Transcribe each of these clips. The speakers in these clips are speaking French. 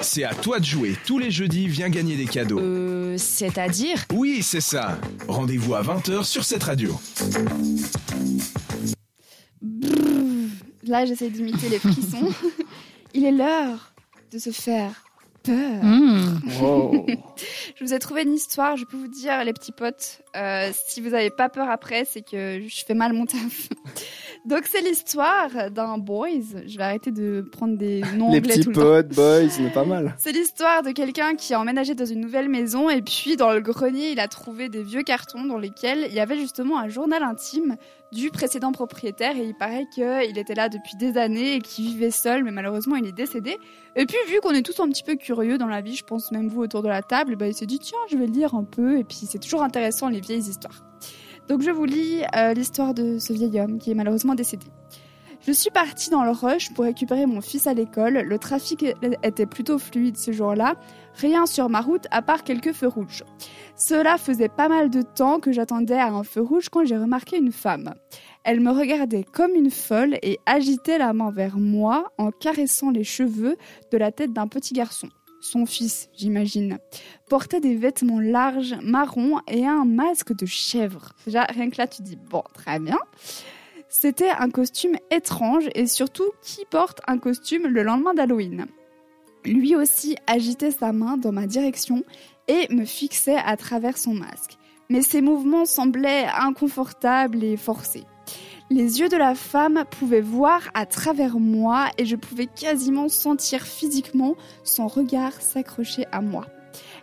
C'est à toi de jouer. Tous les jeudis, viens gagner des cadeaux. Euh, c'est-à-dire Oui, c'est ça. Rendez-vous à 20h sur cette radio. Là, j'essaie d'imiter les frissons. Il est l'heure de se faire peur. Hmm. Je vous ai trouvé une histoire, je peux vous dire, les petits potes, euh, si vous n'avez pas peur après, c'est que je fais mal mon taf. Donc, c'est l'histoire d'un boys. Je vais arrêter de prendre des noms Les anglais petits tout le temps. potes, boys, c'est pas mal. C'est l'histoire de quelqu'un qui a emménagé dans une nouvelle maison et puis dans le grenier, il a trouvé des vieux cartons dans lesquels il y avait justement un journal intime du précédent propriétaire et il paraît qu'il était là depuis des années et qu'il vivait seul mais malheureusement il est décédé. Et puis vu qu'on est tous un petit peu curieux dans la vie, je pense même vous autour de la table, bah, il s'est dit tiens je vais lire un peu et puis c'est toujours intéressant les vieilles histoires. Donc je vous lis euh, l'histoire de ce vieil homme qui est malheureusement décédé. Je suis partie dans le rush pour récupérer mon fils à l'école. Le trafic était plutôt fluide ce jour-là. Rien sur ma route à part quelques feux rouges. Cela faisait pas mal de temps que j'attendais à un feu rouge quand j'ai remarqué une femme. Elle me regardait comme une folle et agitait la main vers moi en caressant les cheveux de la tête d'un petit garçon. Son fils, j'imagine, portait des vêtements larges, marrons et un masque de chèvre. Rien que là, tu dis, bon, très bien. C'était un costume étrange et surtout, qui porte un costume le lendemain d'Halloween? Lui aussi agitait sa main dans ma direction et me fixait à travers son masque. Mais ses mouvements semblaient inconfortables et forcés. Les yeux de la femme pouvaient voir à travers moi et je pouvais quasiment sentir physiquement son regard s'accrocher à moi.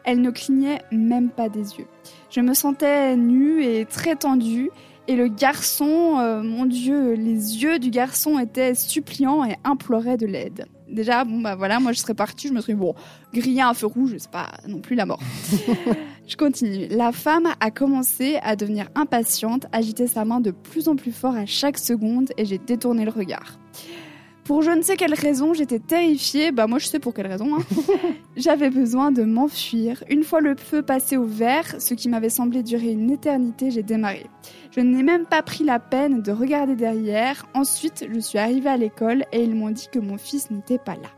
Elle ne clignait même pas des yeux. Je me sentais nue et très tendue et le garçon, euh, mon Dieu, les yeux du garçon étaient suppliants et imploraient de l'aide. Déjà, bon bah voilà, moi je serais partie, je me serais dit, bon, un feu rouge, c'est pas non plus la mort. je continue. La femme a commencé à devenir impatiente, agiter sa main de plus en plus fort à chaque seconde et j'ai détourné le regard. Pour je ne sais quelle raison, j'étais terrifiée. Bah moi je sais pour quelle raison. hein. J'avais besoin de m'enfuir. Une fois le feu passé au vert, ce qui m'avait semblé durer une éternité, j'ai démarré. Je n'ai même pas pris la peine de regarder derrière. Ensuite, je suis arrivée à l'école et ils m'ont dit que mon fils n'était pas là.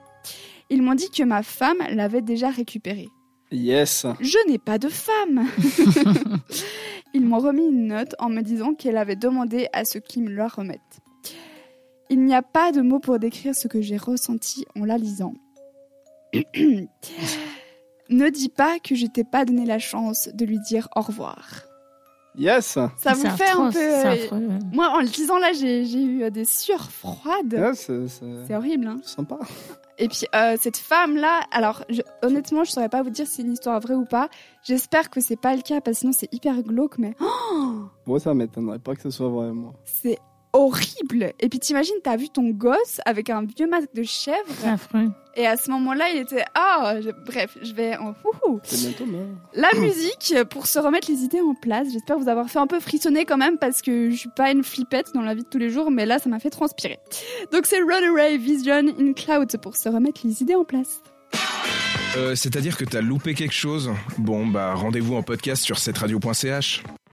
Ils m'ont dit que ma femme l'avait déjà récupéré. Yes. Je n'ai pas de femme. Ils m'ont remis une note en me disant qu'elle avait demandé à ce qu'ils me la remettent. Il n'y a pas de mots pour décrire ce que j'ai ressenti en la lisant. ne dis pas que je t'ai pas donné la chance de lui dire au revoir. Yes. Ça C'est vous fait un peu... euh, affreux, ouais. Moi, en le lisant là, j'ai j'ai eu euh, des sueurs froides. Ouais, c'est c'est C'est horrible, hein. sympa. Et puis euh, cette femme-là, alors je- honnêtement, je saurais pas vous dire si c'est une histoire vraie ou pas. J'espère que c'est pas le cas parce que sinon c'est hyper glauque, mais oh, Moi, ça m'étonnerait pas que ce soit vrai, moi. c'est horrible. Et puis t'imagines, t'as vu ton gosse avec un vieux masque de chèvre C'est affreux. et à ce moment-là, il était ah, je- bref, je vais en mort. La musique pour se remettre les idées en place. J'espère vous avoir fait un peu frissonner quand même parce que je suis pas une flippette dans la vie de tous les jours, mais là ça m'a fait transpirer. Donc c'est Runaway Vision in Cloud pour se remettre les idées en place. Euh, C'est-à-dire que t'as loupé quelque chose? Bon, bah rendez-vous en podcast sur cetteradio.ch.